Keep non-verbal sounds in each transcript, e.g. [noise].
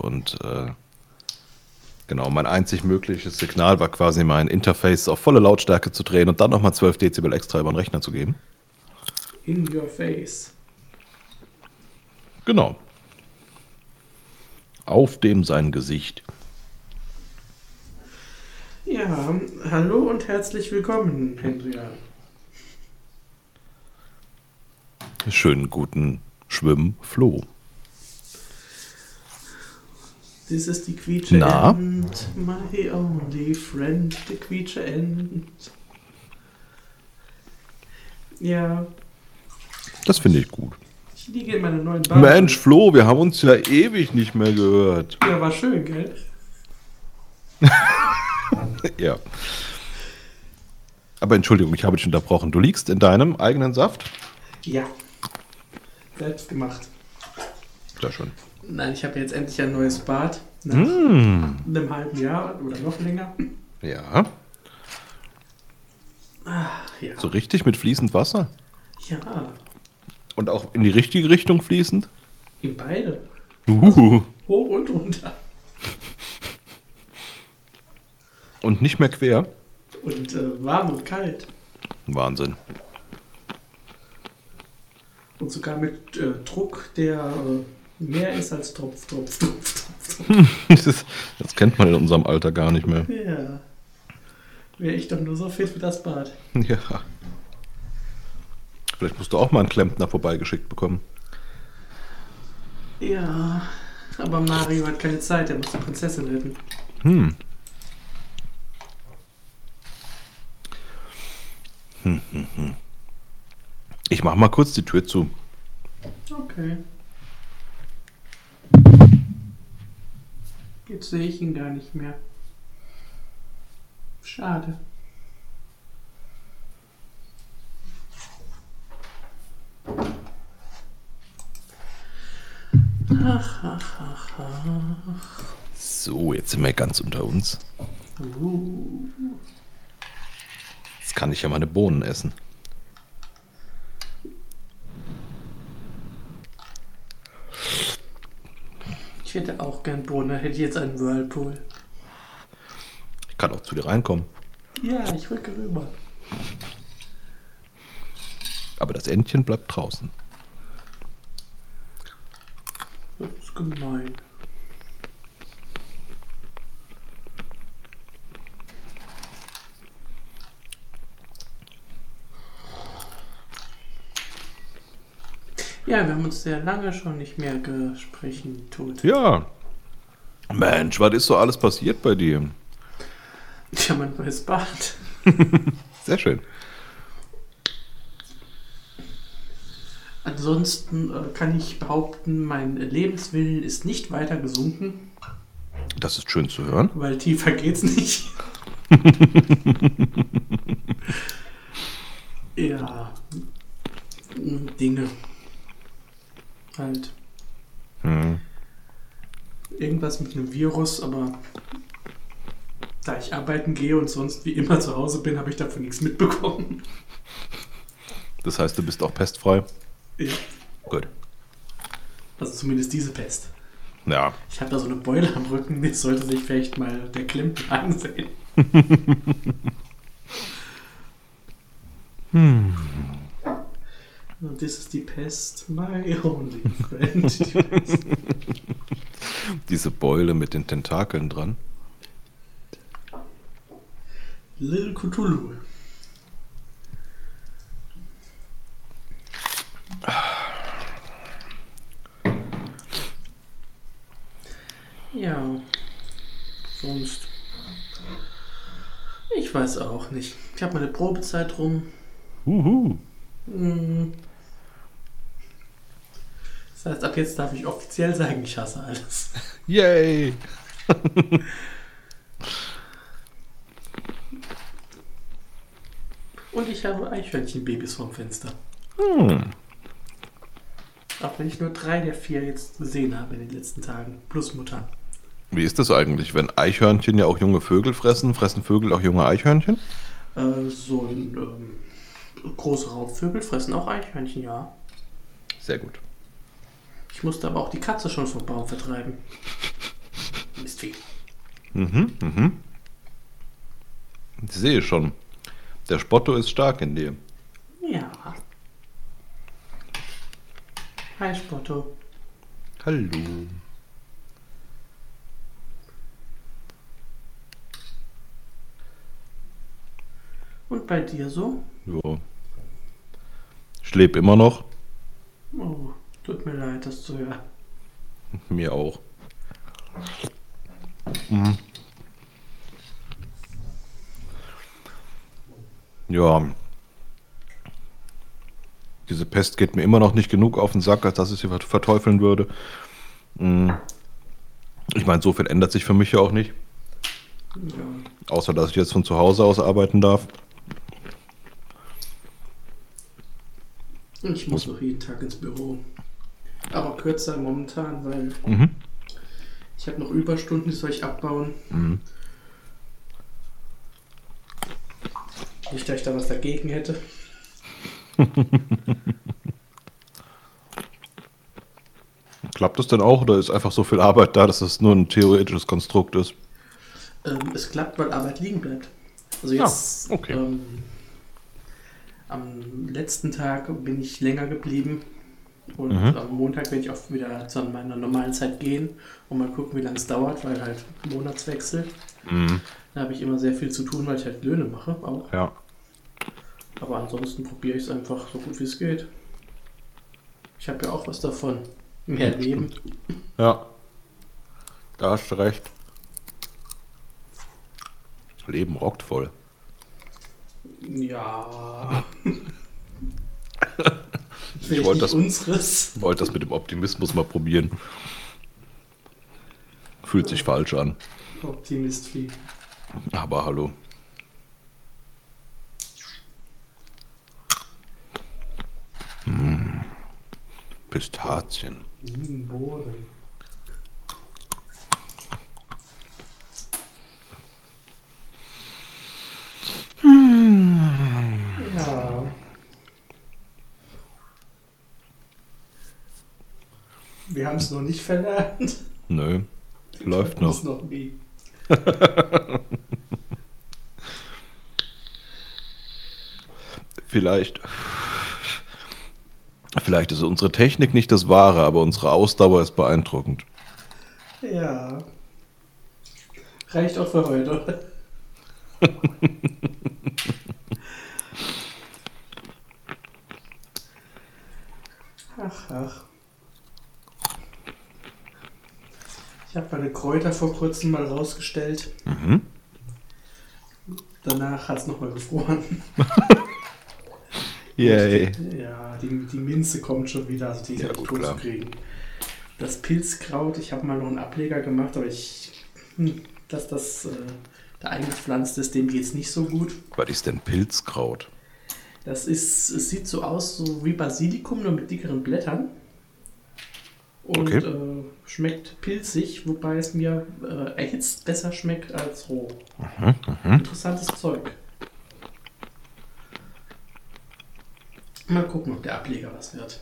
und äh, genau, mein einzig mögliches Signal war quasi mein Interface auf volle Lautstärke zu drehen und dann nochmal 12 Dezibel extra über den Rechner zu geben. In your face. Genau. Auf dem sein Gesicht. Ja, hallo und herzlich willkommen, Hendria. Schönen guten Schwimm, Flo. This is the Creature Na? End, my only friend, the Creature End. Ja, Das finde ich gut. ich liege in meiner neuen Bar. Mensch, Flo, wir haben uns ja ewig nicht mehr gehört. Ja, war schön, gell? [laughs] Ja. Aber Entschuldigung, ich habe dich unterbrochen. Du liegst in deinem eigenen Saft? Ja. Selbst gemacht. Sehr schön. Nein, ich habe jetzt endlich ein neues Bad. Nach Hm. einem halben Jahr oder noch länger. Ja. Ja. So richtig mit fließend Wasser? Ja, Und auch in die richtige Richtung fließend? in beide. Uh. Hoch und runter. Und nicht mehr quer? Und äh, warm und kalt. Wahnsinn. Und sogar mit äh, Druck, der äh, mehr ist als Tropf, Tropf, Tropf, Tropf, Tropf. [laughs] Das, kennt man in unserem Alter gar nicht mehr. Ja. Wäre ich doch nur so fit wie das Bad. Ja. Vielleicht musst du auch mal einen Klempner vorbeigeschickt bekommen. Ja. Aber Mario hat keine Zeit, er muss die Prinzessin retten. Hm. Hm, hm, hm. Ich mach mal kurz die Tür zu. Okay. Jetzt sehe ich ihn gar nicht mehr. Schade. Ach, ach, ach, ach. So, jetzt sind wir ganz unter uns. Uh. Jetzt kann ich ja meine Bohnen essen. Ich hätte auch gern Bohnen, hätte ich jetzt einen Whirlpool. Ich kann auch zu dir reinkommen. Ja, ich rücke rüber. Aber das Entchen bleibt draußen. Das ist gemein. Ja, wir haben uns sehr lange schon nicht mehr gesprochen, tut. Ja. Mensch, was ist so alles passiert bei dir? Ja, mein neues Bad. [laughs] Sehr schön. Ansonsten äh, kann ich behaupten, mein Lebenswillen ist nicht weiter gesunken, Das ist schön zu hören. weil tiefer geht's nicht. [laughs] ja. Dinge. Halt. Hm. Irgendwas mit einem Virus, aber da ich arbeiten gehe und sonst wie immer zu Hause bin, habe ich davon nichts mitbekommen. Das heißt, du bist auch pestfrei? Ja. Gut. Also zumindest diese Pest. Ja. Ich habe da so eine Beule am Rücken, jetzt sollte sich vielleicht mal der Klimt ansehen. Und this is die Pest, my only friend. Die [laughs] Pest. Diese Beule mit den Tentakeln dran. Little Cthulhu. Ja, sonst. Ich weiß auch nicht. Ich habe meine Probezeit rum. Uhu. Hm. Das heißt, ab jetzt darf ich offiziell sagen, ich hasse alles. Yay! [laughs] Und ich habe Eichhörnchenbabys vorm Fenster. Hm. Auch wenn ich nur drei der vier jetzt gesehen habe in den letzten Tagen. Plus Mutter. Wie ist das eigentlich? Wenn Eichhörnchen ja auch junge Vögel fressen, fressen Vögel auch junge Eichhörnchen? Äh, so ein, ähm, große Raubvögel fressen auch Eichhörnchen, ja. Sehr gut. Ich musste aber auch die Katze schon vom Baum vertreiben. Mistvieh. Mhm, mhm. Ich sehe schon. Der Spotto ist stark in dir. Ja. Hi Spotto. Hallo. Und bei dir so? Ja. Ich lebe immer noch. Oh, tut mir leid, das zu hören. Mir auch. Mhm. Ja. Diese Pest geht mir immer noch nicht genug auf den Sack, als dass ich sie vert- verteufeln würde. Mhm. Ich meine, so viel ändert sich für mich ja auch nicht. Ja. Außer, dass ich jetzt von zu Hause aus arbeiten darf. Ich muss noch jeden Tag ins Büro. Aber kürzer momentan, weil Mhm. ich habe noch Überstunden, die soll ich abbauen. Mhm. Nicht, dass ich da was dagegen hätte. [laughs] Klappt das denn auch oder ist einfach so viel Arbeit da, dass es nur ein theoretisches Konstrukt ist? Ähm, es klappt, weil Arbeit liegen bleibt. Also jetzt Ah, okay. ähm, am letzten Tag bin ich länger geblieben und Mhm. am Montag werde ich auch wieder zu meiner normalen Zeit gehen und mal gucken, wie lange es dauert, weil halt Monatswechsel. Mhm. Da habe ich immer sehr viel zu tun, weil ich halt Löhne mache auch. Ja. Aber ansonsten probiere ich es einfach so gut wie es geht. Ich habe ja auch was davon. Mehr Leben. Ja. Da hast du recht. Leben rockt voll. Ja. [laughs] Ich wollte das, unseres. wollte das mit dem Optimismus mal probieren. Fühlt sich falsch an. Optimist wie. Aber hallo. Mm. Pistazien. Hm, Bohren. Ja. Wir haben es noch nicht verlernt. Nö. Läuft noch. noch nie. Vielleicht. Vielleicht ist unsere Technik nicht das Wahre, aber unsere Ausdauer ist beeindruckend. Ja. Reicht auch für heute. [laughs] ach, ach. Ich habe meine Kräuter vor kurzem mal rausgestellt. Mhm. Danach hat es nochmal gefroren. [laughs] Yay. Ja, die, die Minze kommt schon wieder, also die ist Ja, gut, tot zu kriegen. Das Pilzkraut, ich habe mal noch einen Ableger gemacht, aber ich, hm, dass das äh, da eingepflanzt ist, dem geht es nicht so gut. Was ist denn Pilzkraut? Das ist, es sieht so aus, so wie Basilikum, nur mit dickeren Blättern. Und Okay. äh, schmeckt pilzig, wobei es mir äh, erhitzt besser schmeckt als roh. Mhm, Interessantes Zeug. Mal gucken, ob der Ableger was wird.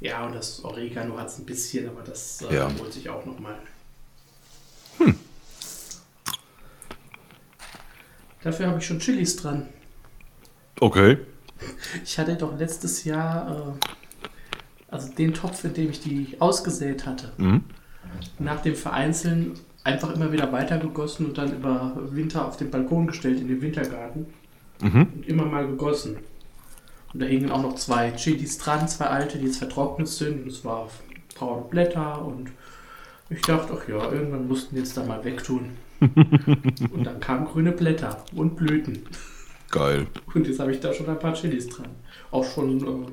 Ja, und das Oregano hat es ein bisschen, aber das äh, Ja. holt sich auch nochmal. Dafür habe ich schon Chilis dran. Okay. Ich hatte doch letztes Jahr, äh, also den Topf, in dem ich die ausgesät hatte, Mhm. nach dem Vereinzeln einfach immer wieder weitergegossen und dann über Winter auf den Balkon gestellt in den Wintergarten Mhm. und immer mal gegossen. Und da hingen auch noch zwei Chilis dran, zwei alte, die jetzt vertrocknet sind. Und es war braune Blätter und ich dachte, ach ja, irgendwann mussten jetzt da mal wegtun. [laughs] und dann kamen grüne Blätter und Blüten. Geil. Und jetzt habe ich da schon ein paar Chilis dran. Auch schon äh,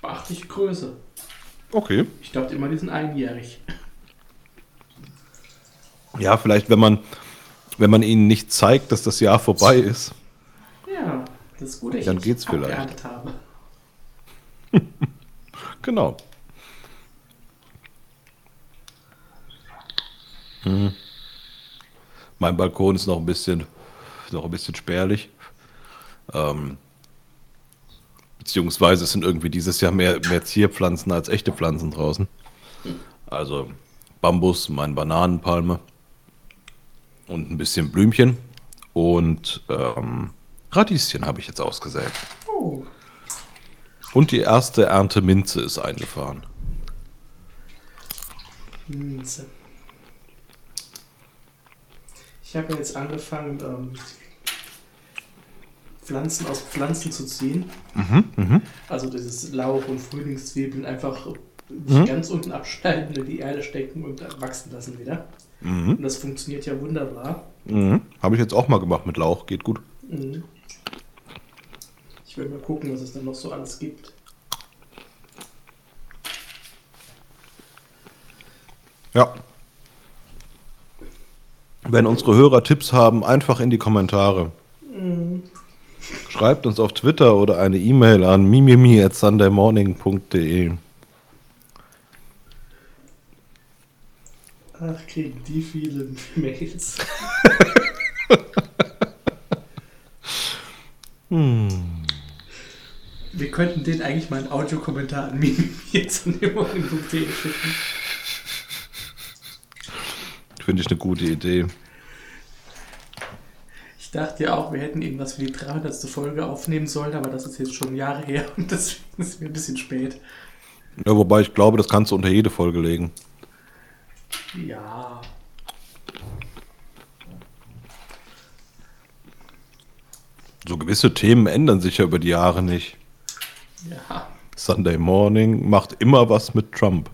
beachtliche Größe. Okay. Ich dachte immer, die sind einjährig. Ja, vielleicht, wenn man, wenn man ihnen nicht zeigt, dass das Jahr vorbei ist. Ja, das ist gut, dass Dann geht's vielleicht. habe. [laughs] Genau. Hm. Mein Balkon ist noch ein bisschen, noch ein bisschen spärlich. Ähm, Beziehungsweise es sind irgendwie dieses Jahr mehr, mehr Zierpflanzen als echte Pflanzen draußen. Also Bambus, meine Bananenpalme und ein bisschen Blümchen. Und ähm, Radieschen habe ich jetzt ausgesät. Oh. Und die erste Ernte Minze ist eingefahren. Minze. Ich habe jetzt angefangen, ähm, Pflanzen aus Pflanzen zu ziehen. Also dieses Lauch und Frühlingszwiebeln einfach nicht ganz unten abschneiden, in die Erde stecken und wachsen lassen wieder. Und das funktioniert ja wunderbar. Mhm. Habe ich jetzt auch mal gemacht mit Lauch, geht gut. Mhm. Ich will mal gucken, was es dann noch so alles gibt. Ja. Wenn unsere Hörer Tipps haben, einfach in die Kommentare. Schreibt uns auf Twitter oder eine E-Mail an mimimi at sundaymorning.de. Ach, kriegen die vielen Mails. [laughs] Wir könnten denen eigentlich mal einen Audiokommentar an mir jetzt an den schicken. Finde ich eine gute Idee. Ich dachte ja auch, wir hätten irgendwas für die 300. Folge aufnehmen sollen, aber das ist jetzt schon Jahre her [laughs] und deswegen ist es mir ein bisschen spät. Ja, wobei ich glaube, das kannst du unter jede Folge legen. Ja. So gewisse Themen ändern sich ja über die Jahre nicht. Ja. Sunday Morning macht immer was mit Trump.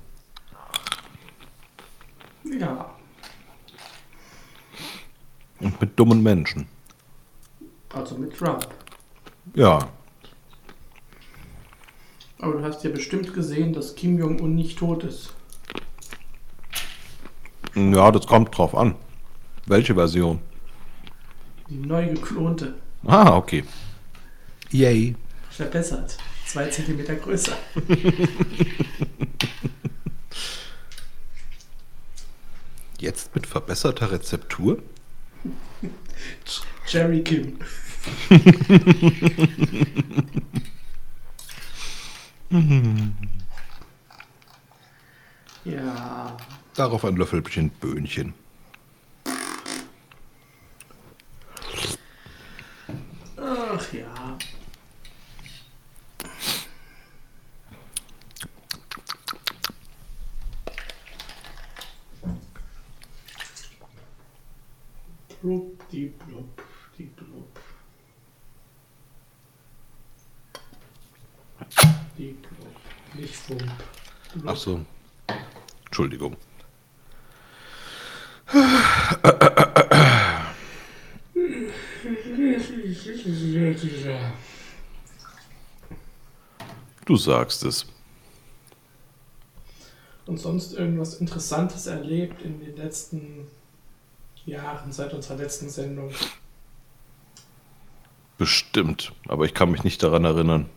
Ja. Und mit dummen Menschen. Also mit Trump. Ja. Aber du hast ja bestimmt gesehen, dass Kim Jong-un nicht tot ist. Ja, das kommt drauf an. Welche Version? Die neu geklonte. Ah, okay. Yay. Verbessert. Zwei Zentimeter größer. [laughs] Jetzt mit verbesserter Rezeptur? Jerry Kim. Ja. Darauf ein Löffelchen Böhnchen. Ach ja. Blub, die blub, die blub. Die blub. Nicht Fump. Blub. Ach so. Entschuldigung. Du sagst es. Und sonst irgendwas Interessantes erlebt in den letzten Jahren seit unserer letzten Sendung? Bestimmt. Aber ich kann mich nicht daran erinnern.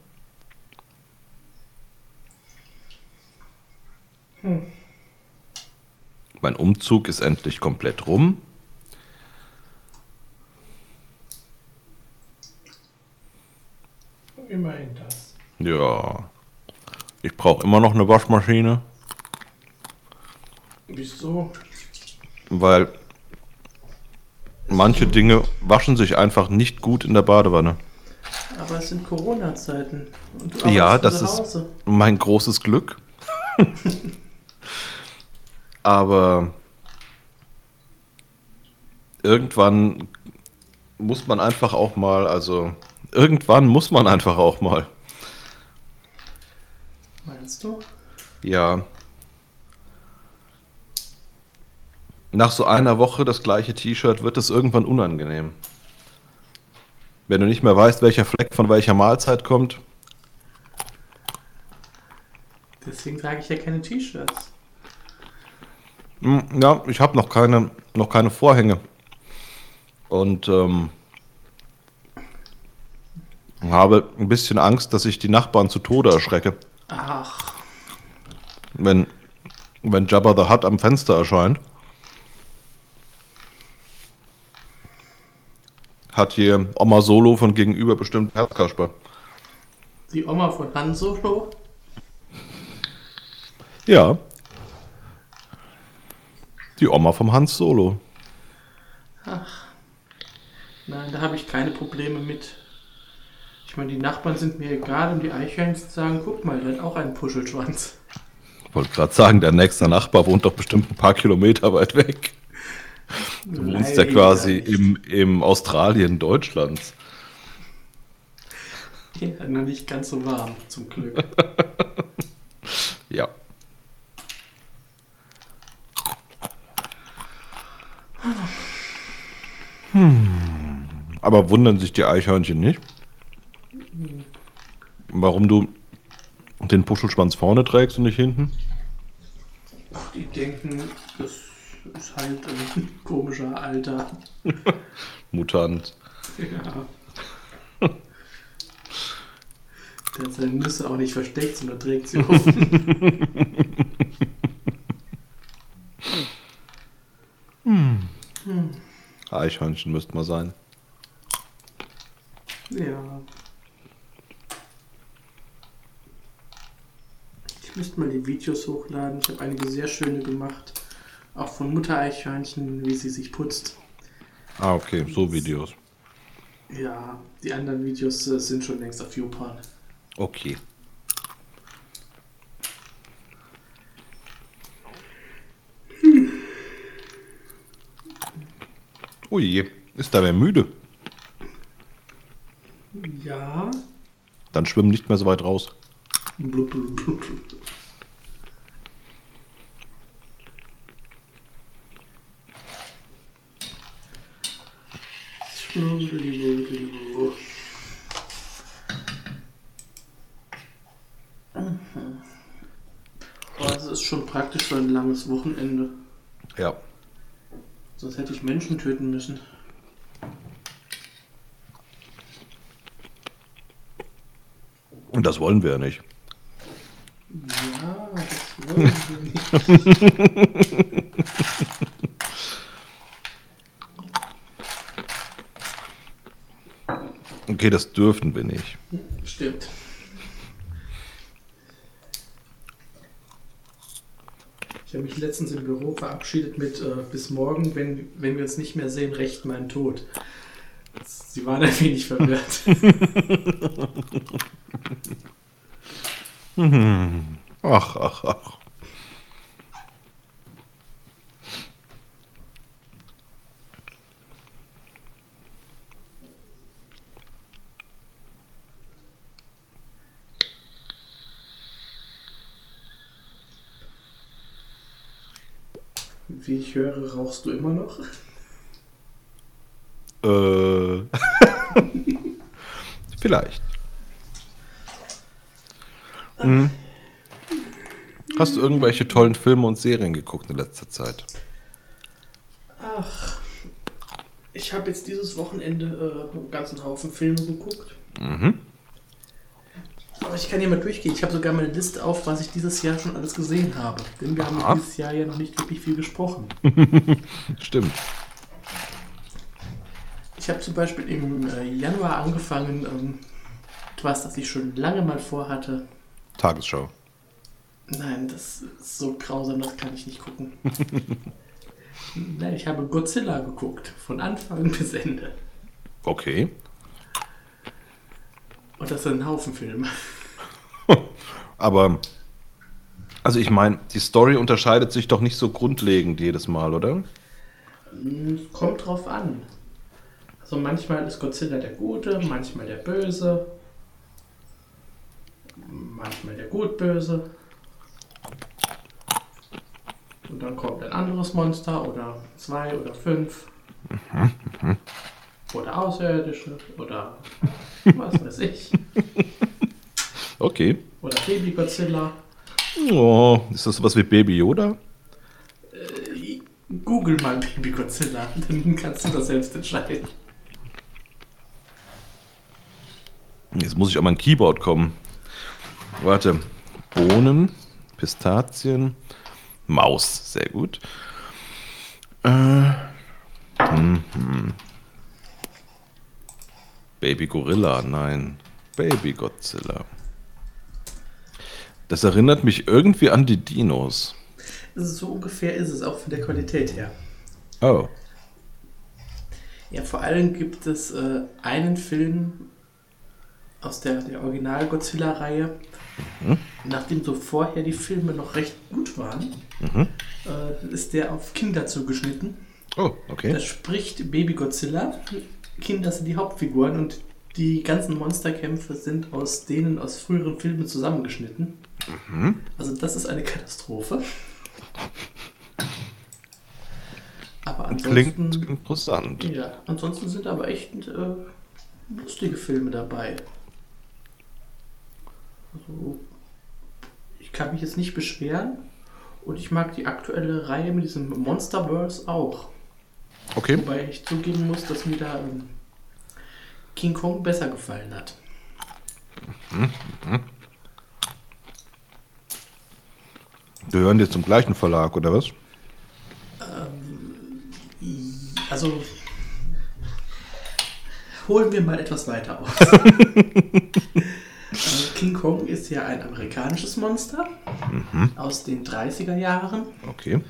Hm. Mein Umzug ist endlich komplett rum. Immerhin das. Ja. Ich brauche immer noch eine Waschmaschine, Wieso? weil manche Dinge waschen sich einfach nicht gut in der Badewanne. Aber es sind Corona-Zeiten. Ja, das ist mein großes Glück. [laughs] Aber irgendwann muss man einfach auch mal, also irgendwann muss man einfach auch mal. Meinst du? Ja. Nach so einer Woche das gleiche T-Shirt wird es irgendwann unangenehm. Wenn du nicht mehr weißt, welcher Fleck von welcher Mahlzeit kommt. Deswegen trage ich ja keine T-Shirts. Hm, Ja, ich habe noch keine, noch keine Vorhänge. Und ähm, habe ein bisschen Angst, dass ich die Nachbarn zu Tode erschrecke, Ach, wenn, wenn Jabba the Hutt am Fenster erscheint. Hat hier Oma Solo von gegenüber bestimmt Herzkasper. Die Oma von Han Solo? Ja. Die Oma vom Hans Solo. Nein, da habe ich keine Probleme mit. Ich meine, die Nachbarn sind mir egal und die Eichhörnchen sagen, guck mal, der hat auch einen Puschelschwanz. Ich wollte gerade sagen, der nächste Nachbar wohnt doch bestimmt ein paar Kilometer weit weg. Du wohnst ja quasi im, im Australien Deutschlands. Ja, noch nicht ganz so warm, zum Glück. [laughs] Ja. Hm. Aber wundern sich die Eichhörnchen nicht? Warum du den Puschelschwanz vorne trägst und nicht hinten? Die denken, das ist halt ein [laughs] komischer Alter. [laughs] Mutant. Ja. [laughs] Der hat seine Nüsse auch nicht versteckt, sondern trägt sie offen. Eichhörnchen müsste mal sein. ja. Ich müsste mal die Videos hochladen. Ich habe einige sehr schöne gemacht. Auch von Mutter Eichhörnchen, wie sie sich putzt. Ah, okay, so Videos. Ja, die anderen Videos äh, sind schon längst auf YouPorn. Okay. Oh je, ist da wer müde? Ja. Dann schwimmen nicht mehr so weit raus. Blub, blub, blub, blub. Boah, das ist schon praktisch für ein langes Wochenende. Ja. Sonst hätte ich Menschen töten müssen. Und das wollen wir ja nicht. Ja, das wollen wir nicht. [laughs] Okay, das dürfen wir nicht. Stimmt. Ich habe mich letztens im Büro verabschiedet mit äh, bis morgen, wenn, wenn wir uns nicht mehr sehen, recht mein Tod. Sie waren ein wenig verwirrt. [laughs] Ach, ach, ach. Wie ich höre, rauchst du immer noch? Äh. [laughs] Vielleicht. Hm. Hast du irgendwelche tollen Filme und Serien geguckt in letzter Zeit? Ach, ich habe jetzt dieses Wochenende äh, einen ganzen Haufen Filme geguckt. Mhm. Aber ich kann hier mal durchgehen. Ich habe sogar meine Liste auf, was ich dieses Jahr schon alles gesehen habe. Denn wir haben Aha. dieses Jahr ja noch nicht wirklich viel gesprochen. [laughs] Stimmt. Ich habe zum Beispiel im äh, Januar angefangen, ähm, etwas, das ich schon lange mal vorhatte. Tagesschau. Nein, das ist so grausam, das kann ich nicht gucken. [laughs] Nein, ich habe Godzilla geguckt, von Anfang [laughs] bis Ende. Okay. Und das sind ein Haufen Filme. [laughs] Aber, also ich meine, die Story unterscheidet sich doch nicht so grundlegend jedes Mal, oder? Hm, Kommt drauf an. Also manchmal ist Godzilla der Gute, manchmal der Böse. Manchmal der Gut-Böse. Und dann kommt ein anderes Monster oder zwei oder fünf. Oder Außerirdische oder [laughs] was weiß ich. Okay. Oder Baby Godzilla. Oh, ist das sowas wie Baby Yoda? Äh, Google mal Baby Godzilla, [laughs] dann kannst du das selbst entscheiden. Jetzt muss ich an mein Keyboard kommen. Warte. Bohnen, Pistazien, Maus. Sehr gut. Äh, hm, hm. Baby Gorilla, nein. Baby Godzilla. Das erinnert mich irgendwie an die Dinos. So ungefähr ist es auch von der Qualität her. Oh. Ja, vor allem gibt es äh, einen Film aus der, der Original-Godzilla-Reihe. Mhm. Nachdem so vorher die Filme noch recht gut waren, mhm. äh, ist der auf Kinder zugeschnitten. Oh, okay. Da spricht Baby Godzilla. Kinder sind die Hauptfiguren und die ganzen Monsterkämpfe sind aus denen aus früheren Filmen zusammengeschnitten. Mhm. Also das ist eine Katastrophe. Aber ansonsten, Klingt interessant. Ja, ansonsten sind aber echt äh, lustige Filme dabei. Also, ich kann mich jetzt nicht beschweren und ich mag die aktuelle Reihe mit diesem Monsterverse auch. Okay. Wobei ich zugeben muss, dass mir da ähm, King Kong besser gefallen hat. Mhm. Mhm. Gehören die zum gleichen Verlag, oder was? Ähm, also holen wir mal etwas weiter aus. [laughs] Äh, King Kong ist ja ein amerikanisches Monster mhm. aus den 30er Jahren. Okay.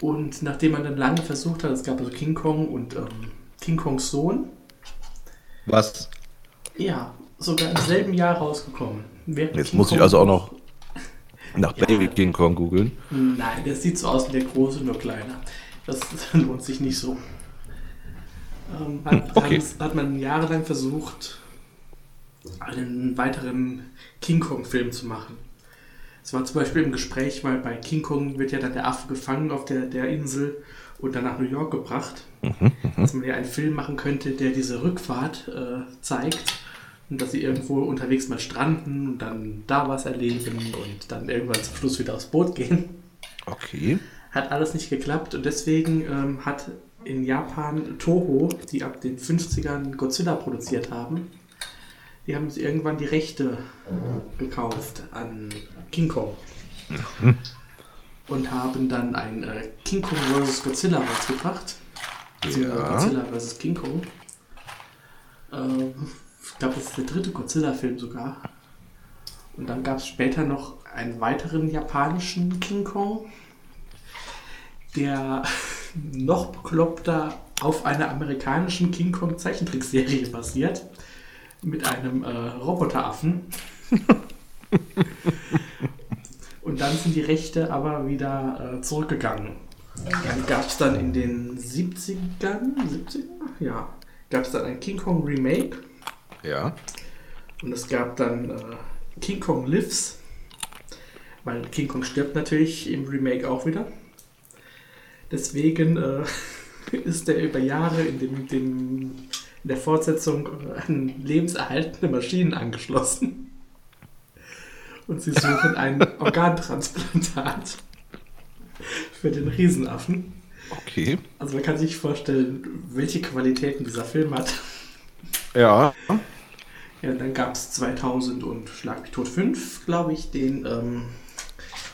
Und nachdem man dann lange versucht hat, es gab also King Kong und ähm, King Kongs Sohn. Was? Ja, sogar im selben Jahr rausgekommen. Jetzt King muss Kong ich also auch noch nach. Baby King Kong googeln. Nein, der sieht so aus wie der große, nur kleiner. Das [laughs] lohnt sich nicht so. Ähm, hat, okay. hat man jahrelang versucht, einen weiteren King Kong-Film zu machen. Es war zum Beispiel im Gespräch, weil bei King Kong wird ja dann der Affe gefangen auf der, der Insel und dann nach New York gebracht. Mhm, mhm. dass man ja einen Film machen könnte, der diese Rückfahrt äh, zeigt und dass sie irgendwo unterwegs mal stranden und dann da was erleben und dann irgendwann zum Schluss wieder aufs Boot gehen. Okay. Hat alles nicht geklappt und deswegen ähm, hat in Japan Toho, die ab den 50ern Godzilla produziert haben, die haben sich irgendwann die Rechte gekauft an King Kong. Mhm. Und haben dann ein äh, King Kong vs. Godzilla rausgebracht. Ja. Godzilla vs. King Kong. Ähm, ich glaube, das ist der dritte Godzilla-Film sogar. Und dann gab es später noch einen weiteren japanischen King Kong, der [laughs] noch bekloppter auf einer amerikanischen King Kong Zeichentrickserie basiert. Mit einem äh, Roboteraffen. [laughs] Und dann sind die Rechte aber wieder äh, zurückgegangen. Dann gab es dann in den 70ern, 70er? Ja, gab es dann ein King Kong Remake ja. Und es gab dann äh, King Kong Lives, weil King Kong stirbt natürlich im Remake auch wieder. Deswegen äh, [laughs] ist er über Jahre in, dem, dem, in der Fortsetzung an lebenserhaltende Maschinen angeschlossen. Und sie suchen ein [laughs] Organtransplantat für den Riesenaffen. Okay. Also man kann sich vorstellen, welche Qualitäten dieser Film hat. Ja. Ja, dann gab es 2000 und Schlag mich tot 5, glaube ich, den, ähm,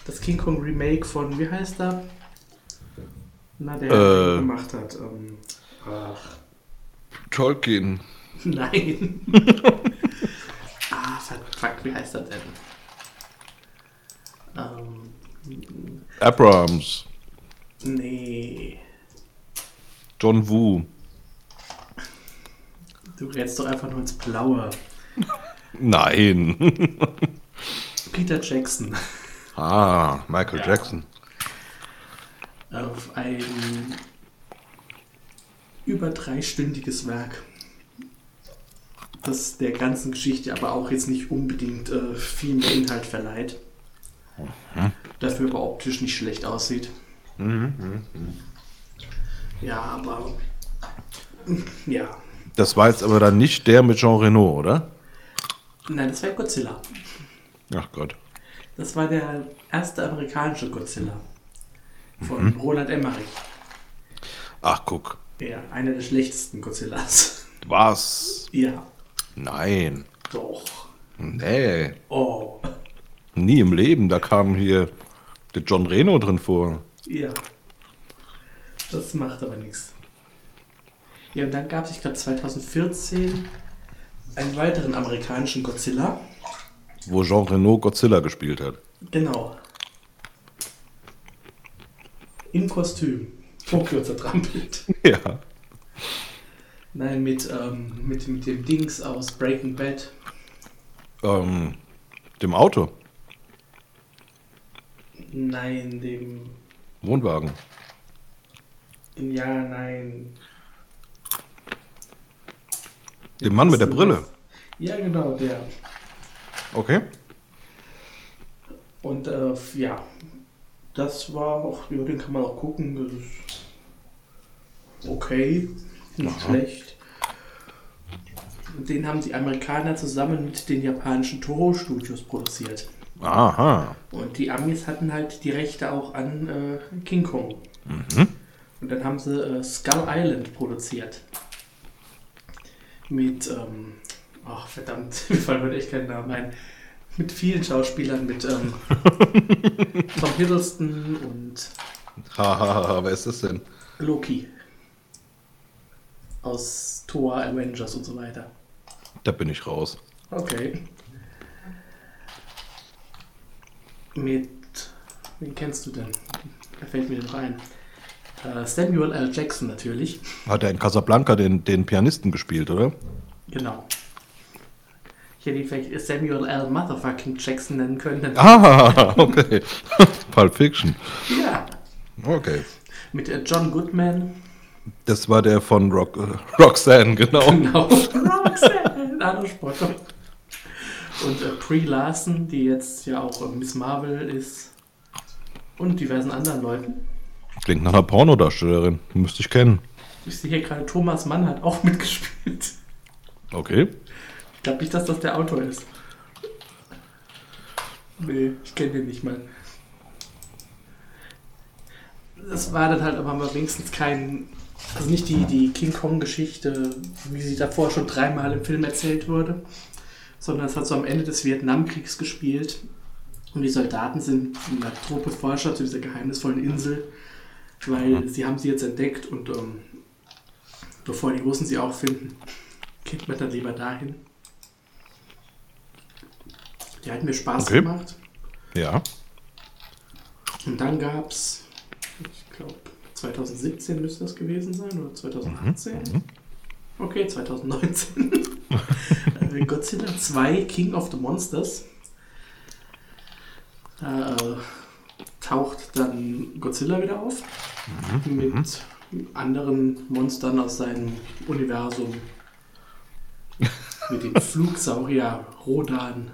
das King Kong Remake von, wie heißt er? Na, der äh, gemacht hat. Ähm, ach. Tolkien. [laughs] Nein. [laughs] ah, fuck, wie heißt er denn? Ähm, Abrams. Nee. John Woo. Du rätst doch einfach nur ins Blaue. Nein. Peter Jackson. Ah, Michael ja. Jackson. Auf ein über dreistündiges Werk, das der ganzen Geschichte aber auch jetzt nicht unbedingt äh, viel mehr Inhalt verleiht. Mhm. Dafür aber optisch nicht schlecht aussieht. Mhm, mh, mh. Ja, aber ja, das war jetzt aber dann nicht der mit Jean Reno, oder? Nein, das war Godzilla. Ach Gott. Das war der erste amerikanische Godzilla. Von mhm. Roland Emmerich. Ach, guck. Ja, einer der schlechtesten Godzillas. Was? Ja. Nein. Doch. Nee. Oh. Nie im Leben. Da kam hier der John Reno drin vor. Ja. Das macht aber nichts. Ja, und dann gab es, ich glaube 2014, einen weiteren amerikanischen Godzilla. wo Jean Reno Godzilla gespielt hat. Genau. Im Kostüm. Tokio zertrampelt. [laughs] Ja. Nein, mit, ähm, mit, mit dem Dings aus Breaking Bad. Ähm, dem Auto. Nein, dem. Wohnwagen. Ja, nein. Dem Mann mit der Brille. Ja, genau, der. Okay. Und äh, ja, das war auch, über den kann man auch gucken. Das ist okay, nicht Aha. schlecht. Den haben die Amerikaner zusammen mit den japanischen Toho-Studios produziert. Aha. Und die Amis hatten halt die Rechte auch an äh, King Kong. Mhm. Und dann haben sie äh, Skull Island produziert. Mit, ähm, ach verdammt, [laughs] mir fallen heute echt keinen Namen ein. Mit vielen Schauspielern, mit ähm, [laughs] Tom Hiddleston und Hahaha, [laughs] wer ist das denn? Loki. Aus Thor, Avengers und so weiter. Da bin ich raus. Okay. Mit, wen kennst du denn? Da fällt mir noch ein. Äh, Samuel L. Jackson natürlich. Hat er in Casablanca den, den Pianisten gespielt, oder? Genau. Ich hätte ihn vielleicht Samuel L. Motherfucking Jackson nennen können. Ah, [laughs] okay. [laughs] Pulp Fiction. Ja. Okay. Mit äh, John Goodman. Das war der von Rock, äh, Roxanne, genau. Genau. [laughs] Roxanne, Arno Spotto. Und äh, Brie Larson, die jetzt ja auch äh, Miss Marvel ist. Und diversen anderen Leuten. Klingt nach einer Pornodarstellerin. Müsste ich kennen. Ich sehe hier gerade, Thomas Mann hat auch [laughs] mitgespielt. Okay. Ich glaube nicht, dass das der Autor ist. Nee, ich kenne den nicht mal. Das war dann halt aber mal wenigstens kein. Also nicht die, die King Kong-Geschichte, wie sie davor schon dreimal im Film erzählt wurde, sondern es hat so am Ende des Vietnamkriegs gespielt. Und die Soldaten sind in einer Truppe Forscher zu dieser geheimnisvollen Insel, weil sie haben sie jetzt entdeckt und ähm, bevor die Russen sie auch finden, geht man dann lieber dahin. Die hat mir Spaß Okay. gemacht. Ja. Und dann gab es, ich glaube, 2017 müsste das gewesen sein oder 2018. Okay, 2019. [laughs] Äh, Godzilla 2 King of the Monsters. Da äh, taucht dann Godzilla wieder auf mit anderen Monstern aus seinem Universum. mit dem [laughs] Flugsaurier Rodan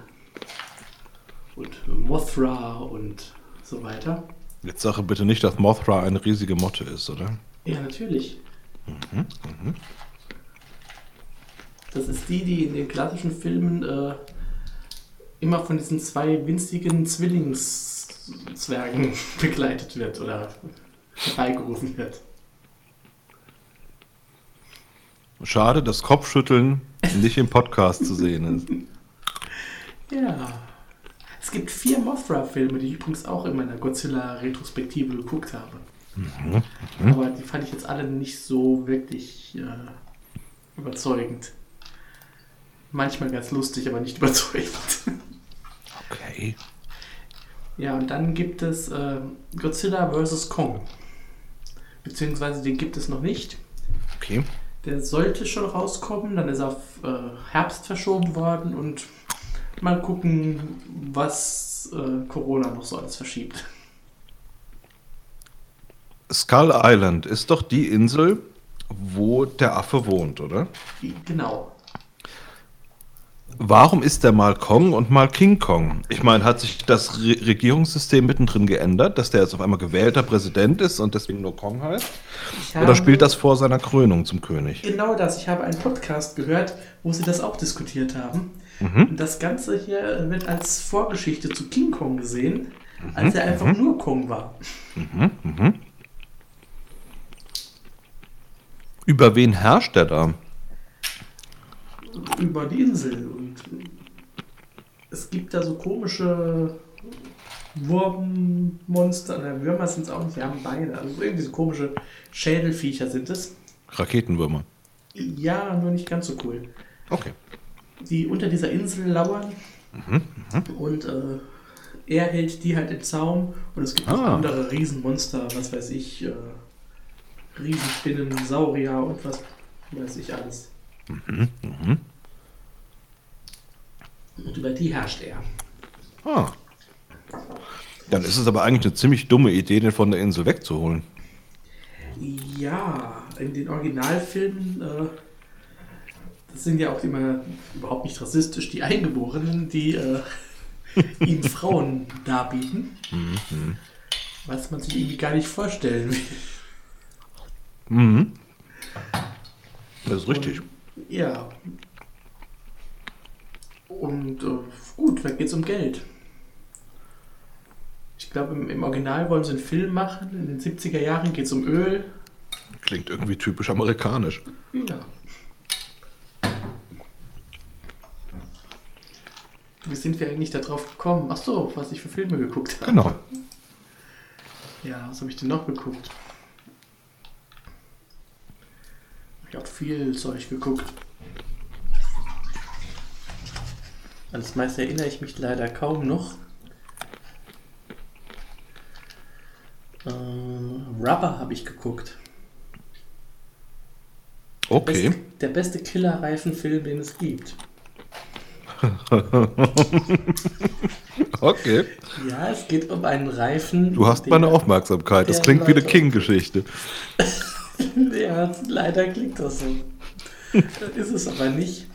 und Mothra und so weiter. Jetzt sage bitte nicht, dass Mothra eine riesige Motte ist, oder? Ja, natürlich. Das ist die, die in den klassischen Filmen äh, immer von diesen zwei winzigen Zwillingszwergen [laughs] begleitet wird oder herbeigerufen wird. Schade, dass Kopfschütteln nicht im Podcast zu sehen ist. [laughs] Ja. Es gibt vier Mothra-Filme, die ich übrigens auch in meiner Godzilla-Retrospektive geguckt habe. Aber die fand ich jetzt alle nicht so wirklich äh, überzeugend. Manchmal ganz lustig, aber nicht [laughs] überzeugend. Okay. Ja, und dann gibt es äh, Godzilla vs. Kong. Beziehungsweise den gibt es noch nicht. Okay. Der sollte schon rauskommen, dann ist er auf äh, Herbst verschoben worden und mal gucken, was äh, Corona noch so alles verschiebt. Skull Island ist doch die Insel, wo der Affe wohnt, oder? Genau. Warum ist der mal Kong und mal King Kong? Ich meine, hat sich das Re Regierungssystem mittendrin geändert, dass der jetzt auf einmal gewählter Präsident ist und deswegen nur Kong heißt? Oder spielt das vor seiner Krönung zum König? Genau das. Ich habe einen Podcast gehört, wo sie das auch diskutiert haben. Mhm. Das Ganze hier wird als Vorgeschichte zu King Kong gesehen, als er einfach nur Kong war. Über wen herrscht der da? über die Insel. Es gibt da so komische Wurmmonster, oder Würmer sind es auch nicht, die haben Beine. Also irgendwie so komische Schädelviecher sind es. Raketenwürmer. Ja, nur nicht ganz so cool. Okay. Die unter dieser Insel lauern Und äh, er hält die halt im Zaum und es gibt Ah. andere Riesenmonster, was weiß ich, äh, Riesenspinnen, Saurier und was weiß ich alles. Und über die herrscht er. Ah. Dann ist es aber eigentlich eine ziemlich dumme Idee, den von der Insel wegzuholen. Ja, in den Originalfilmen, äh, das sind ja auch immer überhaupt nicht rassistisch, die Eingeborenen, die äh, [laughs] ihm Frauen darbieten. Was man sich irgendwie gar nicht vorstellen will. Mhm. Das ist richtig. Ja. Und äh, gut, da geht es um Geld. Ich glaube, im, im Original wollen sie einen Film machen. In den 70er Jahren geht es um Öl. Klingt irgendwie typisch amerikanisch. Ja. Wie sind wir eigentlich darauf gekommen? Ach so, was ich für Filme geguckt habe. Genau. Ja, was habe ich denn noch geguckt? Ich habe viel Zeug geguckt. An das meiste erinnere ich mich leider kaum noch. Äh, Rubber habe ich geguckt. Okay. Beste, der beste Killerreifenfilm, den es gibt. [laughs] Okay. Ja, es geht um einen Reifen. Du hast meine Aufmerksamkeit. Das klingt wie eine King-Geschichte. [laughs] Ja, leider klingt das so. Das [laughs] ist es aber nicht.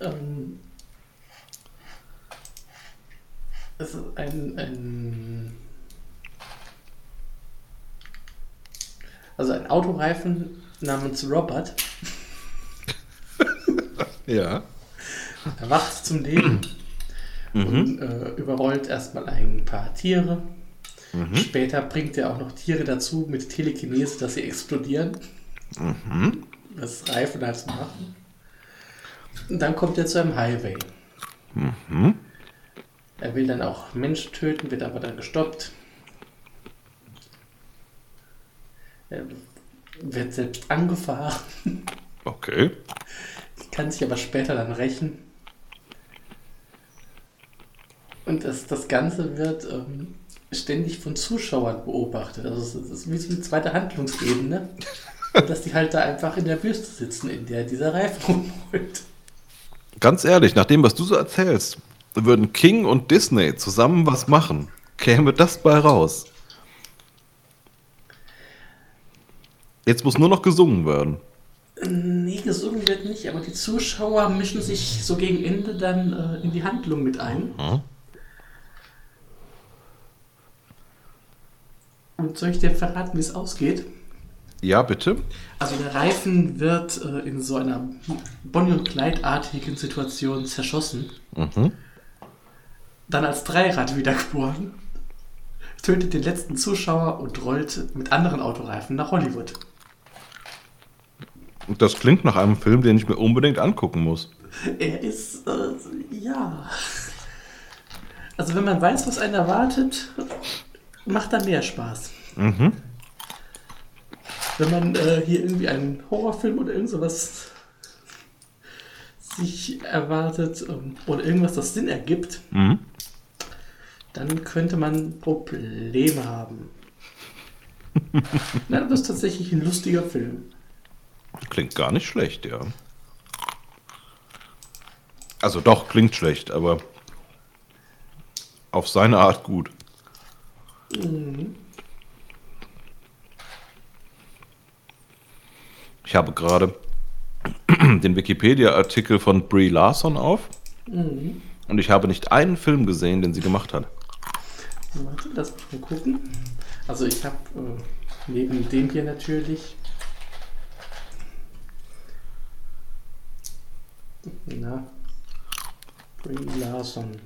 Ähm, es ist ein, ein. Also ein Autoreifen namens Robert [laughs] Ja. erwacht zum Leben [clears throat] und äh, überrollt erstmal ein paar Tiere. Später bringt er auch noch Tiere dazu mit Telekinese, dass sie explodieren. Das Reifen halt so machen. Und dann kommt er zu einem Highway. Er will dann auch Menschen töten, wird aber dann gestoppt. Er wird selbst angefahren, Okay. [laughs] kann sich aber später dann rächen. Und das, das Ganze wird ähm, ständig von Zuschauern beobachtet. Also es ist, wie so eine zweite Handlungsebene. [laughs] Und dass die halt da einfach in der Wüste sitzen, in der dieser Reifen rumrollt. Ganz ehrlich, nach dem, was du so erzählst, würden King und Disney zusammen was machen, käme das bei raus. Jetzt muss nur noch gesungen werden. Nee, gesungen wird nicht, aber die Zuschauer mischen sich so gegen Ende dann äh, in die Handlung mit ein. Und soll ich dir verraten, wie es ausgeht? Ja, bitte. Also der Reifen wird äh, in so einer Bonnie- und Clyde-artigen Situation zerschossen, Mhm. Dann als Dreirad wiedergeboren, tötet den letzten Zuschauer und rollt mit anderen Autoreifen nach Hollywood. Und das klingt nach einem Film, den ich mir unbedingt angucken muss. Er ist, äh, ja. Also wenn man weiß, was einen erwartet, macht er mehr Spaß. Mhm. Wenn man äh, hier irgendwie einen Horrorfilm oder irgend sowas sich erwartet ähm, oder irgendwas, das Sinn ergibt, Mhm. Dann könnte man Probleme haben. [laughs] Na, das ist tatsächlich ein lustiger Film. Klingt gar nicht schlecht, ja. Also doch, klingt schlecht, aber auf seine Art gut. Ich habe gerade [clears throat] den Wikipedia-Artikel von Brie Larson auf und ich habe nicht einen Film gesehen, den sie gemacht hat. Warte, lass mich mal gucken. Also ich habe äh, neben dem hier natürlich. Na. Brie Larson.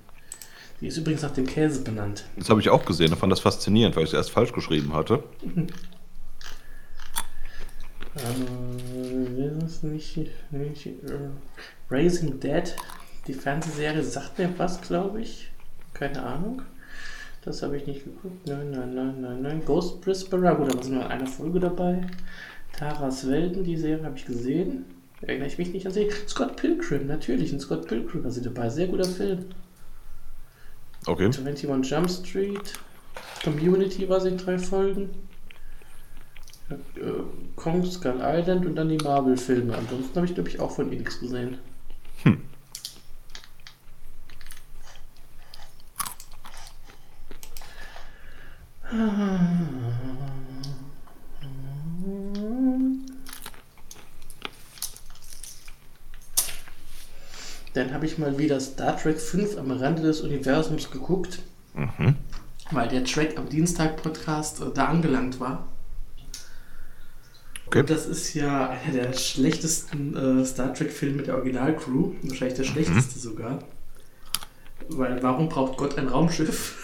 Die ist übrigens nach dem Käse benannt. Das habe ich auch gesehen und fand das faszinierend, weil ich es erst falsch geschrieben hatte. [laughs] Äh, ist nicht, nicht äh, Raising Dead. Die Fernsehserie sagt mir was, glaube ich. Keine Ahnung. Das habe ich nicht geguckt. Nein, nein, nein, nein, nein. Ghost Whisperer, gut, da war nur in einer Folge dabei. Taras Welten, die Serie habe ich gesehen. Erinnere ich mich nicht an sie. Scott Pilgrim, natürlich. Ein Scott Pilgrim war sie dabei. Sehr guter Film. Okay. 21 Jump Street. Community war sie in drei Folgen. Äh, Kong Skull Island und dann die Marvel-Filme. Ansonsten habe ich, glaube ich, auch von ihr nichts gesehen. Hm. Mal wieder Star Trek 5 am Rande des Universums geguckt, Mhm. weil der Track am Dienstag-Podcast äh, da angelangt war. Okay. Und das ist ja einer der schlechtesten äh, Star Trek-Filme der Originalcrew. Wahrscheinlich der schlechteste sogar. Weil warum braucht Gott ein Raumschiff?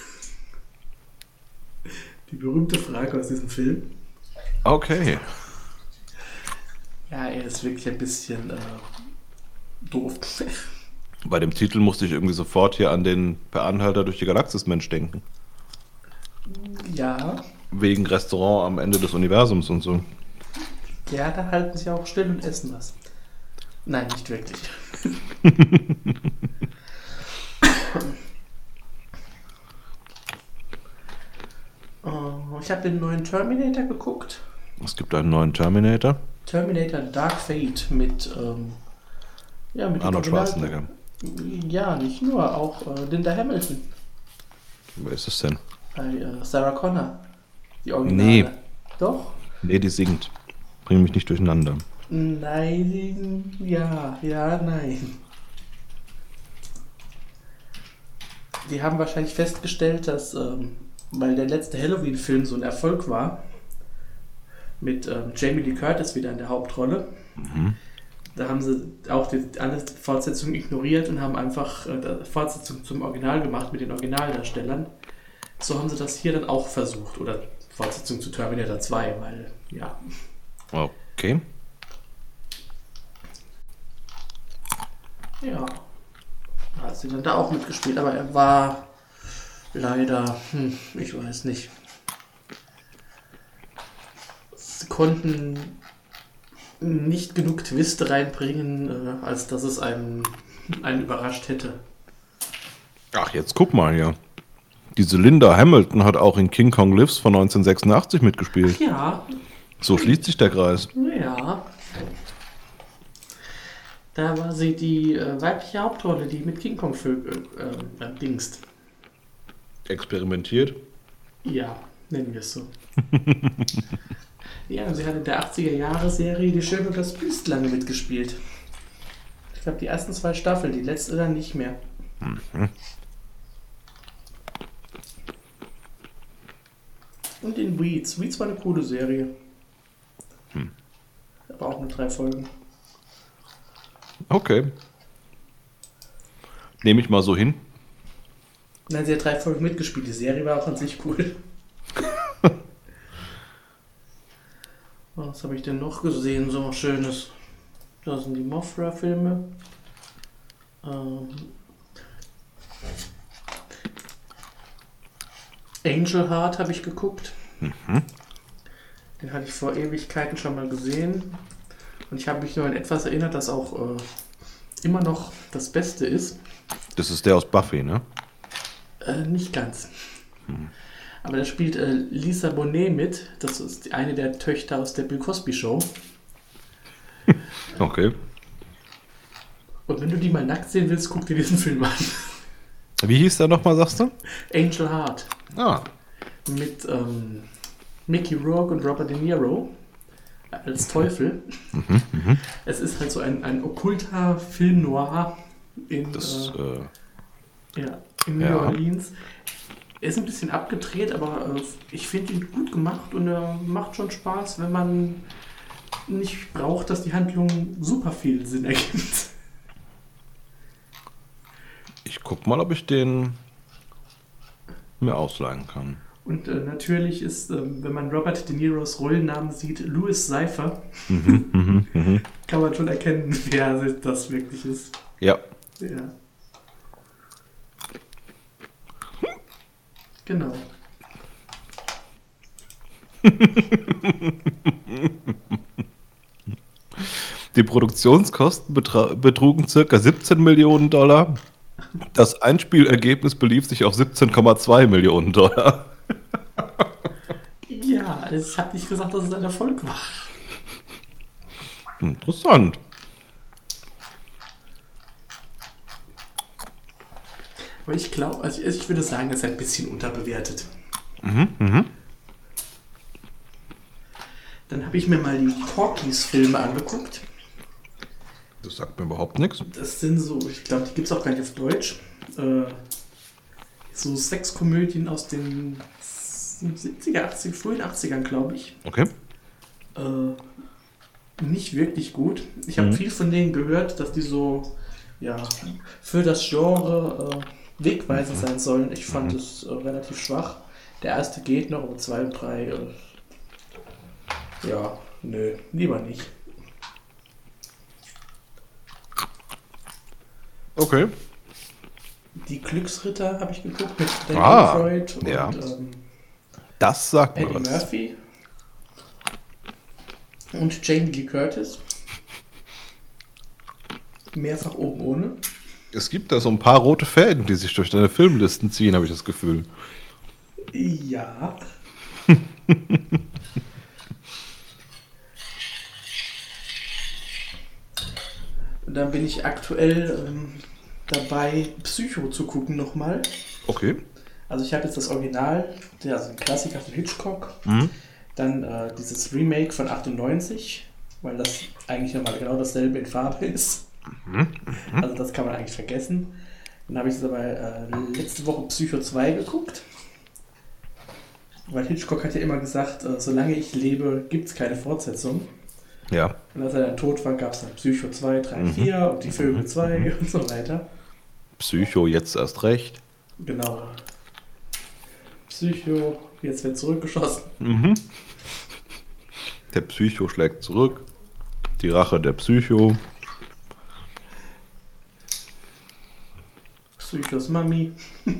[laughs] Die berühmte Frage aus diesem Film. Okay. Ja, er ist wirklich ein bisschen äh, doof. [laughs] Bei dem Titel musste ich irgendwie sofort hier an den Per Anhalter durch die Galaxis Mensch denken. ja, Wegen Restaurant am Ende des Universums und so. ja, da halten sie auch still und essen was. Nein, nicht wirklich. [laughs] Oh, ich habe den neuen Terminator geguckt. Es gibt einen neuen Terminator. Terminator Dark Fate mit, ähm, ja, mit Arnold Schwarzenegger. Ja, nicht nur, auch äh, Linda Hamilton Wer ist es denn? bei äh, Sarah Connor. Die Originale. Nee. Doch? Nee, die singt. Bring mich nicht durcheinander. Nein, ja, ja, nein. Die haben wahrscheinlich festgestellt, dass, ähm, weil der letzte Halloween-Film so ein Erfolg war, mit ähm, Jamie Lee Curtis wieder in der Hauptrolle, da haben sie auch die, alle Fortsetzungen ignoriert und haben einfach äh, Fortsetzung zum Original gemacht mit den Originaldarstellern. So haben sie das hier dann auch versucht. Oder Fortsetzung zu Terminator 2, weil, ja, Okay. Ja. Da hat sie dann da auch mitgespielt, aber er war leider, hm, ich weiß nicht. Sie konnten nicht genug Twist reinbringen, äh, als dass es einen, einen überrascht hätte. Ach, jetzt guck mal hier. Diese Linda Hamilton hat auch in King Kong Lives von 1986 mitgespielt. Ja, So schließt sich der Kreis. ja. Da war sie die äh, weibliche Hauptrolle, die mit King Kong für, äh, äh, dingst. Experimentiert. Ja, nennen wir es so. [laughs] ja, sie hat in der 80er-Jahre-Serie Die Schöne und das Biest lange mitgespielt. Ich glaube, die ersten zwei Staffeln, die letzte dann nicht mehr. Und in Weeds. Weeds war eine coole Serie. Aber auch nur drei Folgen. Okay. Nehme ich mal so hin. Nein, sie hat drei Folgen mitgespielt. Die Serie war auch an sich cool. Was habe ich denn noch gesehen? So was Schönes. Da sind die Mothra-Filme. Ähm Angel Heart habe ich geguckt. Den hatte ich vor Ewigkeiten schon mal gesehen. Und ich habe mich nur an etwas erinnert, das auch äh, immer noch das Beste ist. Das ist der aus Buffy, ne? Äh, nicht ganz. Aber da spielt äh, Lisa Bonet mit. Das ist eine der Töchter aus der Bill Cosby Show. [laughs] Okay. Und wenn du die mal nackt sehen willst, guck dir diesen Film an. [laughs] Wie hieß der nochmal, sagst du? Angel Heart. Ah, Mit ähm, Mickey Rourke und Robert De Niro als Teufel. Es ist halt so ein, ein okkulter Film noir in, das, äh, äh, ja, in New Ja. Orleans. Er ist ein bisschen abgedreht, aber äh, ich finde ihn gut gemacht und er macht schon Spaß, wenn man nicht braucht, dass die Handlung super viel Sinn ergibt. ich guck mal, ob ich den mir ausleihen kann. Und äh, natürlich ist, ähm, wenn man Robert De Niros Rollennamen sieht, Louis Seifer, Mhm, [laughs] kann man schon erkennen, wer das wirklich ist. Ja, Ja. Genau. Die Produktionskosten betrugen circa 17 Millionen Dollar. Das Einspielergebnis belief sich auf 17,2 Millionen Dollar. Ja, es hat nicht gesagt, dass es ein Erfolg war. Interessant. Aber ich glaube, also ich würde sagen, es ist ein bisschen unterbewertet. Mhm, Dann habe ich mir mal die Porkies-Filme angeguckt. Das sagt mir überhaupt nichts. Das sind so, ich glaube, die gibt es auch gar nicht auf Deutsch. Äh, so Sexkomödien aus den 70er, 80er, frühen 80ern, glaube ich. Okay. Äh, nicht wirklich gut. Ich habe Mhm. viel von denen gehört, dass die so ja, für das Genre äh, wegweisend sein sollen. Ich fand es äh, relativ schwach. Der erste geht noch, aber zwei und drei, äh, ja, nö, lieber nicht. Okay. Die Glücksritter habe ich geguckt mit Danny Ah, Freud und ja. ähm, Das sagt mir Eddie was. Murphy und Jamie Lee Curtis. Mehrfach oben ohne. Es gibt da so ein paar rote Fäden, die sich durch deine Filmlisten ziehen, habe ich das Gefühl. Ja. [laughs] Und dann bin ich aktuell ähm, dabei, Psycho zu gucken nochmal. Okay. Also ich habe jetzt das Original, der, also ein Klassiker von Hitchcock. Mhm. Dann äh, dieses Remake von 98, weil das eigentlich nochmal genau dasselbe in Farbe [laughs] ist. Also das kann man eigentlich vergessen. Dann habe ich jetzt aber äh, letzte Woche Psycho 2 geguckt. Weil Hitchcock hat ja immer gesagt, äh, solange ich lebe, gibt es keine Fortsetzung. Ja. Und als er dann tot war, gab es dann Psycho 2, 3, 4 und die Vögel 2 und so weiter. Psycho jetzt erst recht. Genau. Psycho, jetzt wird zurückgeschossen. Mhm. Der Psycho schlägt zurück. Die Rache der Psycho. Psychos Mami. [laughs]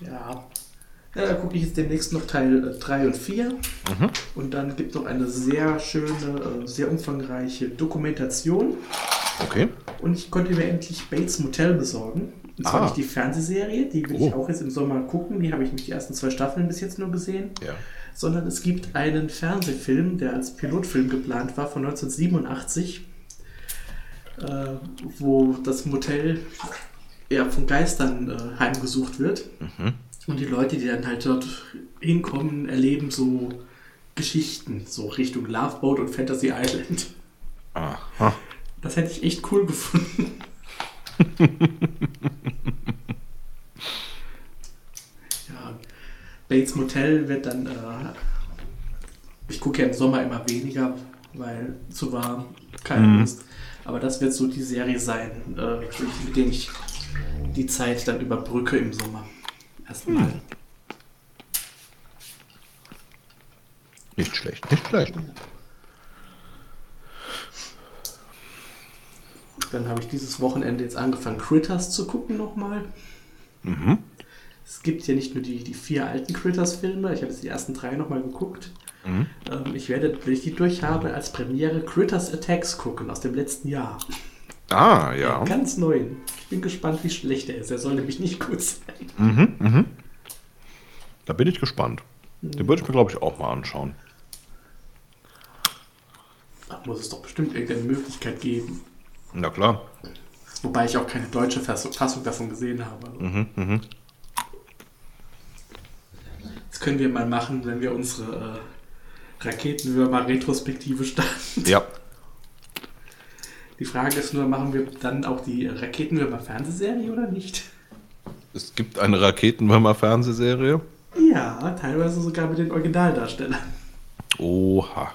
ja. Ja, da gucke ich jetzt demnächst noch Teil 3 und 4. Und dann gibt es noch eine sehr schöne, äh, sehr umfangreiche Dokumentation. Okay. Und ich konnte mir endlich Bates Motel besorgen. Und zwar Ah. nicht die Fernsehserie, die will ich Oh. auch jetzt im Sommer gucken. Die habe ich nicht die ersten zwei Staffeln bis jetzt nur gesehen. Ja. Sondern es gibt einen Fernsehfilm, der als Pilotfilm geplant war von 1987, äh, wo das Motel eher von Geistern äh, heimgesucht wird. Und die Leute, die dann halt dort hinkommen, erleben so Geschichten, so Richtung Love Boat und Fantasy Island. Aha. Das hätte ich echt cool gefunden. [laughs] ja, Bates Motel wird dann. Äh, ich gucke ja im Sommer immer weniger, weil zu warm, keine Mhm. Lust. Aber das wird so die Serie sein, äh, mit der ich die Zeit dann überbrücke im Sommer. Erstmal. Nicht schlecht, nicht schlecht. Dann habe ich dieses Wochenende jetzt angefangen, Critters zu gucken nochmal. Mhm. Es gibt ja nicht nur die, die vier alten Critters-Filme, ich habe jetzt die ersten drei nochmal geguckt. Mhm. Ähm, ich werde, wenn ich die durch habe, als Premiere Critters Attacks gucken aus dem letzten Jahr. Ah, ja. Ganz neuen. Ich bin gespannt, wie schlecht er ist. Er soll nämlich nicht gut sein. Mhm, mhm. Da bin ich gespannt. Den würde ich mir, glaube ich, auch mal anschauen. Da muss es doch bestimmt irgendeine Möglichkeit geben. Na klar. Wobei ich auch keine deutsche Fassung Fassung davon gesehen habe. Also, Mhm, mhm. Das können wir mal machen, wenn wir unsere äh, Raketenwürmer-Retrospektive starten. Ja. Die Frage ist nur, machen wir dann auch die Raketenwürmer-Fernsehserie oder nicht? Es gibt eine Raketenwürmer-Fernsehserie. Ja, teilweise sogar mit den Originaldarstellern. Oha.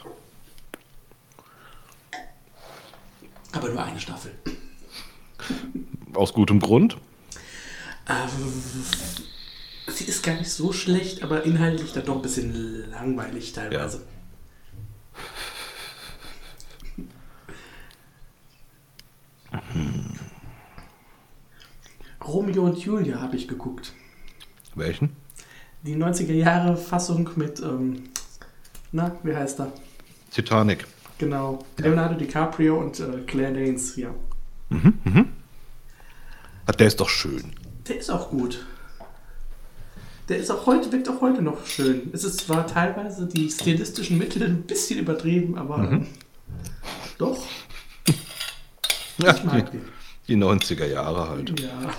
Aber nur eine Staffel. Aus gutem Grund. Ähm, sie ist gar nicht so schlecht, aber inhaltlich dann doch ein bisschen langweilig teilweise. Romeo und Julia habe ich geguckt. Welchen? Die 90er Jahre Fassung mit, ähm, na, wie heißt er? Titanic. Genau. Leonardo DiCaprio und äh, Claire Danes, ja. Ah, Der ist doch schön. Der ist auch gut. Der ist auch heute, wirkt auch heute noch schön. Es ist zwar teilweise die stilistischen Mittel ein bisschen übertrieben, aber ähm, doch, [laughs] Ja, ich mag die, die 90er Jahre halt. Ja.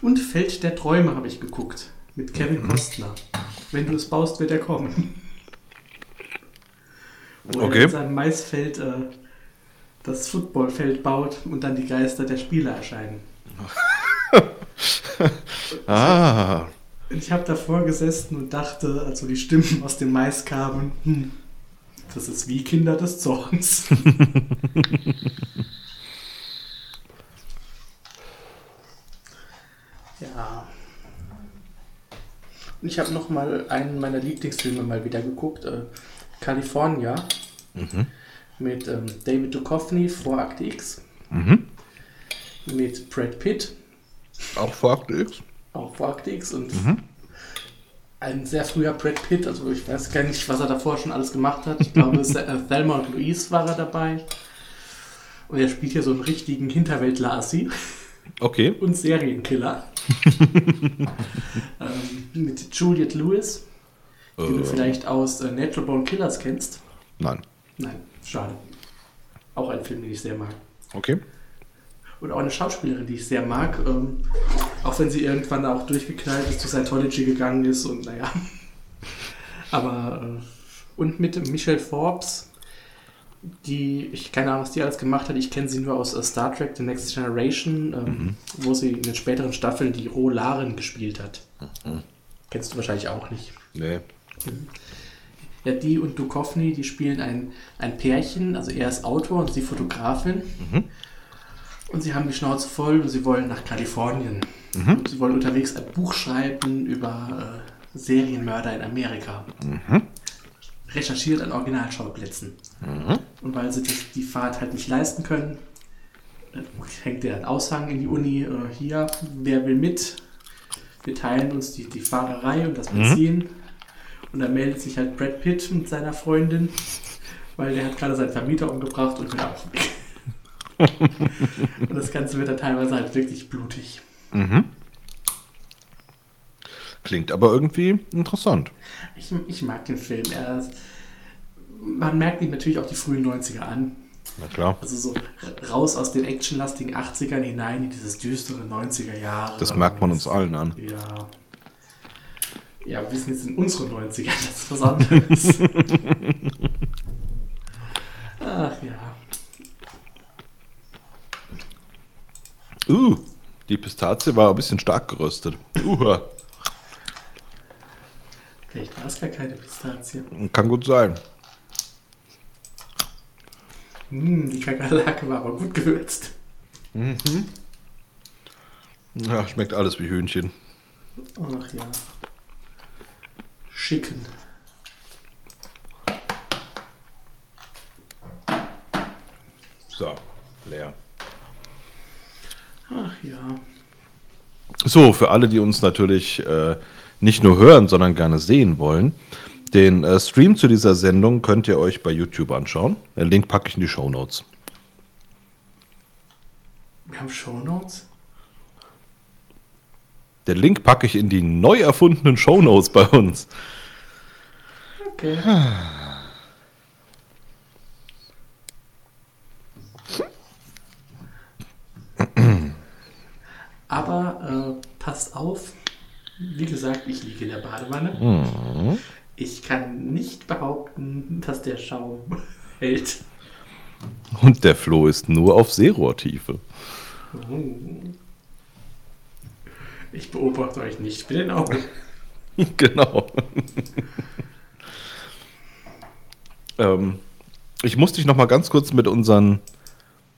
Und Feld der Träume habe ich geguckt. Mit Kevin Costner. Wenn du es baust, wird er kommen. Wo er Okay. in seinem Maisfeld äh, das Footballfeld baut und dann die Geister der Spieler erscheinen. [laughs] [laughs] Ah, Ich habe davor gesessen und dachte, als so die Stimmen aus dem Mais kamen, hm, das ist wie Kinder des Zorns. [laughs] ja. Ich habe noch mal einen meiner Lieblingsfilme mal wieder geguckt, äh, California, mit ähm, David Duchovny vor Akte X, mit Brad Pitt auch vor Akte X? auch vor Akte X und ein sehr früher Brad Pitt, also ich weiß gar nicht, was er davor schon alles gemacht hat. Ich glaube, es- äh, Thelma und Louise war er dabei. Und er spielt hier so einen richtigen Hinterwelt-Lassi Okay. und Serienkiller. [laughs] ähm, mit Juliette Lewis, die du Äh, vielleicht aus äh, Natural Born Killers kennst. Nein. Nein, schade. Auch ein Film, den ich sehr mag. Okay. Und auch eine Schauspielerin, die ich sehr mag, ähm, auch wenn sie irgendwann auch durchgeknallt ist, zu Scientology gegangen ist und naja. [laughs] Aber, äh, und mit Michelle Forbes, die, ich keine Ahnung, was die alles gemacht hat, ich kenne sie nur aus äh, Star Trek The Next Generation, ähm, wo sie in den späteren Staffeln die Rolaren gespielt hat. Kennst du wahrscheinlich auch nicht. Nee. Ja, die und Duchovny, die spielen ein, ein Pärchen, also er ist Autor und sie Fotografin. Und sie haben die Schnauze voll und sie wollen nach Kalifornien. Und sie wollen unterwegs ein Buch schreiben über äh, Serienmörder in Amerika. Recherchiert an Originalschauplätzen. Und weil sie das, die Fahrt halt nicht leisten können, hängt der Aushang in die Uni. Äh, hier, wer will mit? Wir teilen uns die, die Fahrerei und das Benzin. Und dann meldet sich halt Brad Pitt mit seiner Freundin, weil der hat gerade seinen Vermieter umgebracht und will auch weg. Und das Ganze wird dann teilweise halt wirklich blutig. Klingt aber irgendwie interessant. Ich, ich mag den Film. Er man merkt ihm natürlich auch die frühen 90er an. Na klar. Also so raus aus den actionlastigen 80ern hinein in dieses düstere 90er Jahre. Das merkt man uns allen an. Ja. Ja, wir sind jetzt in unseren 90ern, das ist was anderes. [laughs] Ach ja. Uh, die Pistazie war ein bisschen stark geröstet. Uh, Vielleicht war es gar keine Pistazie. kann gut sein. Hm, die Kakerlake war aber gut gewürzt. Ja, schmeckt alles wie Hühnchen. Ach ja. Schicken. So, leer. Ach ja. So, für alle, die uns natürlich äh, nicht nur hören, sondern gerne sehen wollen, den äh, Stream zu dieser Sendung könnt ihr euch bei YouTube anschauen. Den Link packe ich in die Show Notes. Wir haben Shownotes. Den Link packe ich in die neu erfundenen Show Notes bei uns. Okay. Aber äh, passt auf, wie gesagt, ich liege in der Badewanne. Ich kann nicht behaupten, dass der Schaum [laughs] hält. Und der Flo ist nur auf Seerohrtiefe. Ich beobachte euch nicht mit den Augen. [laughs] genau. ähm, ich muss dich noch mal ganz kurz mit, unseren,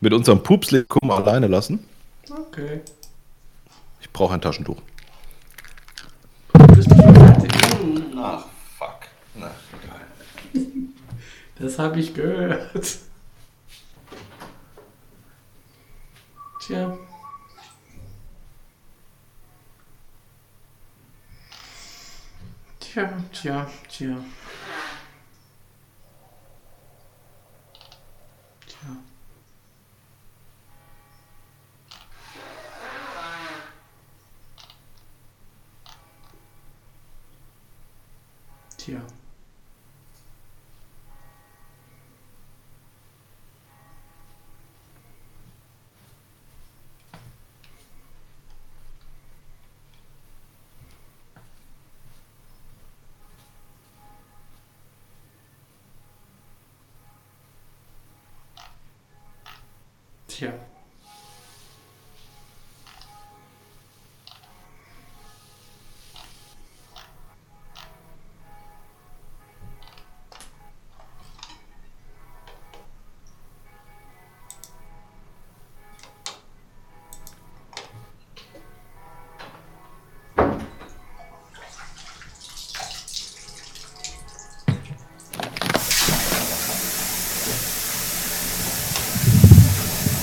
mit unserem Pupslikum alleine lassen. Okay. Ich brauche ein Taschentuch. Bist du schon fertig? Ach, fuck. Na, egal. [laughs] Das habe ich gehört. Tja. Tja, tja, tja.